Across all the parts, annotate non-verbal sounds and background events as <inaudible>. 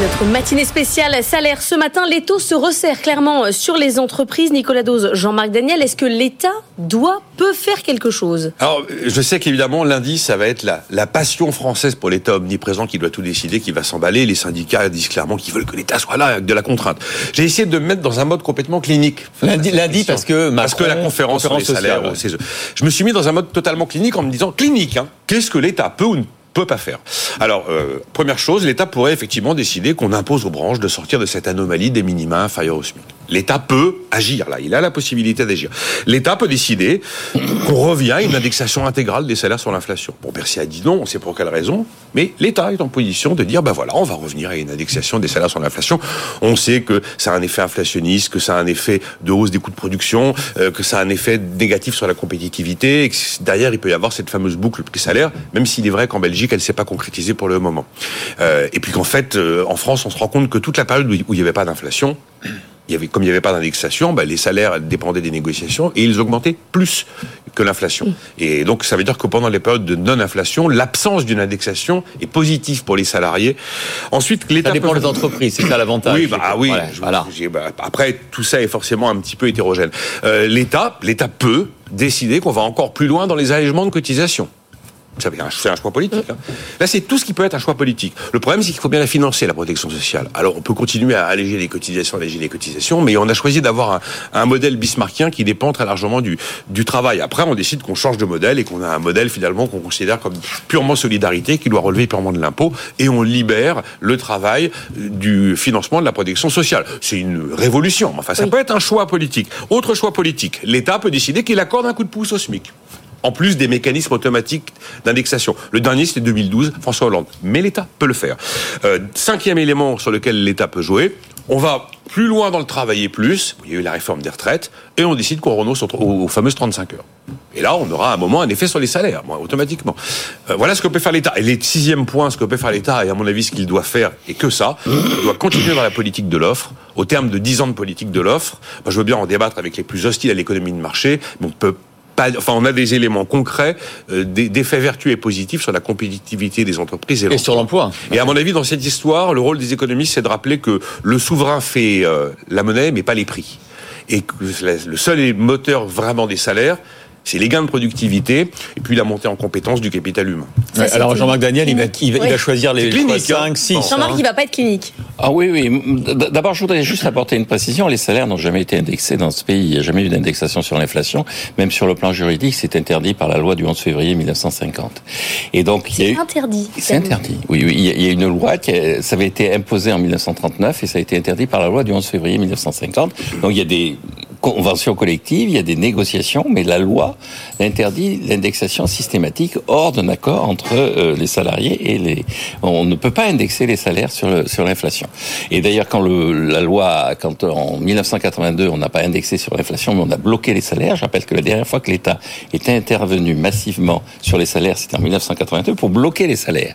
Notre matinée spéciale salaire. Ce matin, les taux se resserrent clairement sur les entreprises. Nicolas Dose, Jean-Marc Daniel, est-ce que l'État doit, peut faire quelque chose? Alors, je sais qu'évidemment, lundi, ça va être la, la passion française pour l'État omniprésent qui doit tout décider, qui va s'emballer. Les syndicats disent clairement qu'ils veulent que l'État soit là avec de la contrainte. J'ai essayé de me mettre dans un mode complètement clinique. Lundi, lundi parce que Macron, parce que la conférence, conférence sur les salaires, sociale, ouais. c'est- je me suis mis dans un mode totalement clinique en me disant clinique. Hein, Qu'est-ce que l'État peut ou ne peut pas faire Alors, euh, première chose, l'État pourrait effectivement décider qu'on impose aux branches de sortir de cette anomalie des minima inférieurs au. L'État peut agir là, il a la possibilité d'agir. L'État peut décider qu'on revient à une indexation intégrale des salaires sur l'inflation. Bon, Bercy a dit non, on sait pour quelle raison, mais l'État est en position de dire, ben voilà, on va revenir à une indexation des salaires sur l'inflation. On sait que ça a un effet inflationniste, que ça a un effet de hausse des coûts de production, euh, que ça a un effet négatif sur la compétitivité, et que derrière, il peut y avoir cette fameuse boucle prix-salaire, même s'il est vrai qu'en Belgique, elle ne s'est pas concrétisée pour le moment. Euh, et puis qu'en fait, euh, en France, on se rend compte que toute la période où il n'y avait pas d'inflation, il y avait, comme il n'y avait pas d'indexation, bah, les salaires dépendaient des négociations et ils augmentaient plus que l'inflation. Et donc, ça veut dire que pendant les périodes de non-inflation, l'absence d'une indexation est positive pour les salariés. Ensuite, l'État Ça dépend peut- des entreprises, c'est ça l'avantage. oui, bah ah oui. Voilà, je- voilà. j'ai- bah, après, tout ça est forcément un petit peu hétérogène. Euh, L'État, l'État peut décider qu'on va encore plus loin dans les allégements de cotisations. C'est un choix politique. hein. Là, c'est tout ce qui peut être un choix politique. Le problème, c'est qu'il faut bien la financer, la protection sociale. Alors, on peut continuer à alléger les cotisations, alléger les cotisations, mais on a choisi d'avoir un, un modèle bismarckien qui dépend très largement du, du travail. Après, on décide qu'on change de modèle et qu'on a un modèle finalement qu'on considère comme purement solidarité, qui doit relever purement de l'impôt, et on libère le travail euh, du financement de la protection sociale. C'est une révolution. Enfin, ça peut être un choix politique. Autre choix politique, l'État peut décider qu'il accorde un coup de pouce au SMIC en plus des mécanismes automatiques d'indexation. Le dernier, c'était 2012, François Hollande. Mais l'État peut le faire. Euh, cinquième élément sur lequel l'État peut jouer, on va plus loin dans le travailler plus, il y a eu la réforme des retraites, et on décide qu'on renonce aux, fameuses 35 heures. Et là, on aura à un moment un effet sur les salaires, automatiquement. Euh, voilà ce que peut faire l'État. Et le sixième point, ce que peut faire l'État, et à mon avis ce qu'il doit faire, et que ça, il doit continuer dans la politique de l'offre. Au terme de 10 ans de politique de l'offre, je veux bien en débattre avec les plus hostiles à l'économie de marché, mais on peut pas, enfin, on a des éléments concrets, euh, des- d'effets vertueux et positifs sur la compétitivité des entreprises et, Et sur l'emploi. Et à mon avis, dans cette histoire, le rôle des économistes, c'est de rappeler que le souverain fait euh, la monnaie, mais pas les prix. Et que le seul moteur vraiment des salaires, c'est les gains de productivité et puis la montée en compétence du capital humain. Ouais, alors Jean-Marc Daniel, il va, il va- il va Oui. choisir les C'est clinique, choix hein. 5, 6. Jean-Marc, il va pas être clinique. Ah oui, oui. D'abord, je voudrais juste apporter une précision. Les salaires n'ont jamais été indexés dans ce pays. Il n'y a jamais eu d'indexation sur l'inflation. Même sur le plan juridique, c'est interdit par la loi du 11 février 1950. Et donc, il y a eu... Interdit. C'est interdit. Oui, oui. Il y a- une loi qui a- ça avait été imposé en 1939 et ça a été interdit par la loi du 11 février 1950. Donc il y a des conventions collectives, il y a des négociations, mais la loi interdit l'indexation systématique hors d'un accord entre euh, les salariés et les. On ne peut pas indexer les salaires sur l'inflation. Et d'ailleurs, quand le, la loi, quand en 1982, on n'a pas indexé sur l'inflation, mais on a bloqué les salaires. Je rappelle que la dernière fois que l'État est intervenu massivement sur les salaires, c'était en 1982 pour bloquer les salaires.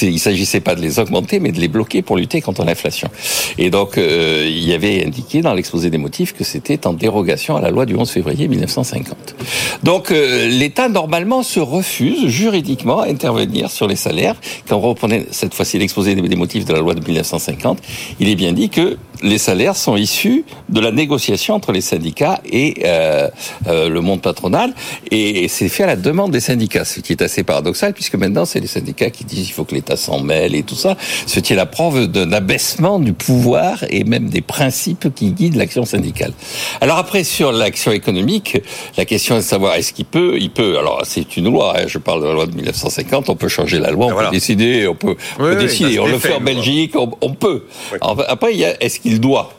Il s'agissait pas de les augmenter, mais de les bloquer pour lutter contre l'inflation. Et donc, euh, il y avait indiqué dans l'exposé des motifs que c'était en dérogation à la loi du 11 février 1950. Donc, euh, l'État normalement se refuse juridiquement à intervenir sur les salaires. Quand on reprenait cette fois-ci l'exposé des motifs de la loi de 1950, il est bien dit que les salaires sont issus de la négociation entre les syndicats et euh, euh, le monde patronal, et c'est fait à la demande des syndicats, ce qui est assez paradoxal, puisque maintenant c'est les syndicats qui disent il faut que l'État s'en mêle et tout ça, ce qui est la preuve d'un abaissement du pouvoir et même des principes qui guident l'action syndicale. Alors après, sur l'action économique, la question est de savoir est-ce qu'il peut, il peut, alors c'est une loi, hein, je parle de la loi de 1950, on peut changer la loi, on Voilà. peut décider, on peut, on peut oui, décider, on le fait en loi. Belgique, on, on peut. Oui. Alors, après, il y a est-ce qu'il doit?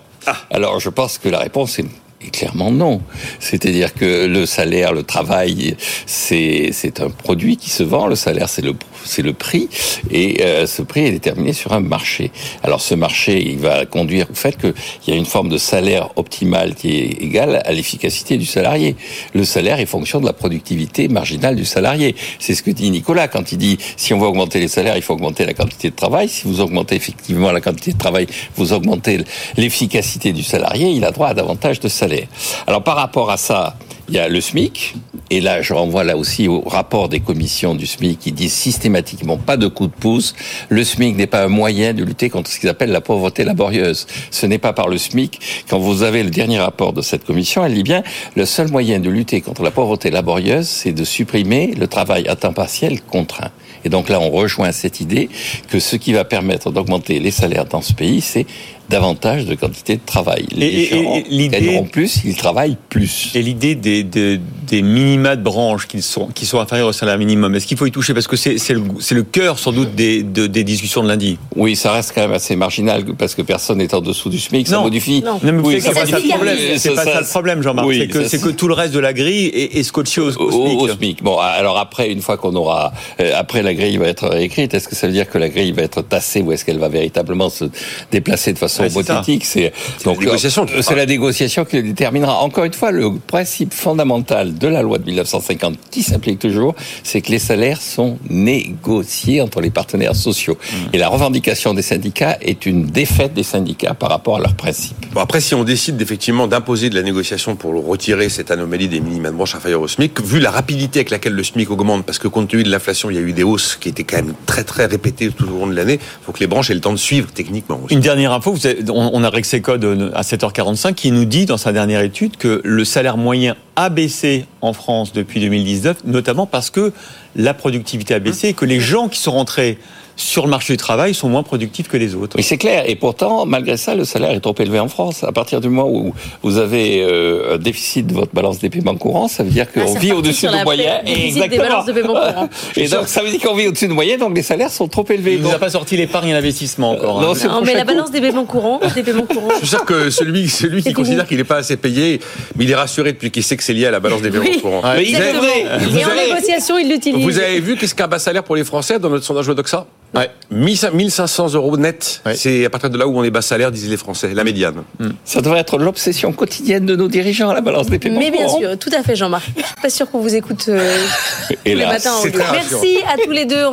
Alors, je pense que la réponse est clairement non. C'est-à-dire que le salaire, le travail, c'est c'est un produit qui se vend. Le salaire, c'est le c'est le prix, et euh, ce prix est déterminé sur un marché. Alors, ce marché, il va conduire au fait qu'il y a une forme de salaire optimal qui est égale à l'efficacité du salarié. Le salaire est fonction de la productivité marginale du salarié. C'est ce que dit Nicolas quand il dit si on veut augmenter les salaires, il faut augmenter la quantité de travail. Si vous augmentez effectivement la quantité de travail, vous augmentez l'efficacité du salarié, il a droit à davantage de salaire. Alors par rapport à ça, il y a le SMIC, Et là, je renvoie là aussi au rapport des commissions du SMIC qui disent systématiquement pas de coup de pouce. Le SMIC n'est pas un moyen de lutter contre ce qu'ils appellent la pauvreté laborieuse. Ce n'est pas par le SMIC. Quand vous avez le dernier rapport de cette commission, elle dit bien le seul moyen de lutter contre la pauvreté laborieuse, c'est de supprimer le travail à temps partiel contraint. Et donc là, on rejoint cette idée que ce qui va permettre d'augmenter les salaires dans ce pays, c'est davantage de quantité de travail. Les Et- et- gens et l'idée- gagneront plus, ils travaillent plus. Et l'idée des, des, des minima de branches qui sont, qui sont inférieurs au salaire minimum, est-ce qu'il faut y toucher? Parce que c'est c'est le, c'est le cœur sans doute des, de- des discussions de lundi. Oui, ça reste quand même assez marginal parce que personne n'est en dessous du SMIC. Ça Non. modifie. Non. Non, mais Oui, ça c'est pas ça le problème. Yannick. C'est pas Ça- ça le problème, Jean-Marc. Oui, c'est que, ça- c'est que tout le reste de la grille est, est scotché au, SMIC. au SMIC. Bon, alors après, une fois qu'on aura, euh, après la grille va être écrite, est-ce que ça veut dire que la grille va être tassée ou est-ce qu'elle va véritablement se déplacer de façon Ouais, c'est ça. hypothétique C'est la négociation qui euh, fera. C'est la négociation qui le déterminera. Encore une fois, le principe fondamental de la loi de 1950 qui s'applique toujours, c'est que les salaires sont négociés entre les partenaires sociaux. Mmh. Et la revendication des syndicats est une défaite des syndicats par rapport à leurs principes. Bon, après, si on décide effectivement d'imposer de la négociation pour retirer cette anomalie des minima de branche inférieure au SMIC, vu la rapidité avec laquelle le SMIC augmente, parce que compte tenu de l'inflation, il y a eu des hausses qui étaient quand même très très répétées tout au long de l'année, il faut que les branches aient le temps de suivre techniquement. aussi. Une dernière info, vous avez- on on a Rexecode euh, à 7h45 qui nous dit dans sa dernière étude que le salaire moyen a baissé en France depuis 2019, notamment parce que la productivité a baissé et que les gens qui sont rentrés sur le marché du travail sont moins productifs que les autres. Oui, c'est clair. Et pourtant, malgré ça, le salaire est trop élevé en France. À partir du moment où vous avez euh, un déficit de votre balance des paiements courants, ça veut dire Ah, qu'on vit au-dessus des de paiement courants. <laughs> Et donc, ça veut dire qu'on vit au-dessus du moyen, donc les salaires sont trop élevés. Il ne nous Donc, a pas sorti l'épargne et l'investissement encore. Non, hein. c'est- Non, mais la coup. balance des paiements courants, des paiements courants. Je suis sûr que celui, celui qui considère qu'il n'est pas assez payé, mais il est rassuré depuis qu'il sait que c'est lié à la balance des paiements Oui. courants. Mais il est Exactement. vrai. Vous Et en avez- négociation, il l'utilise. Vous avez vu qu'est-ce qu'un bas salaire pour les Français dans notre sondage Odoxa Ouais. 1500 euros net. Ouais. C'est à partir de là où on est bas salaire, disent les Français, la médiane. Ça devrait être l'obsession quotidienne de nos dirigeants, la balance des paiements Mais bien courants. sûr, tout à fait, Jean-Marc. Je suis pas sûr qu'on vous écoute euh, <laughs> tous les matins. Merci à tous les deux.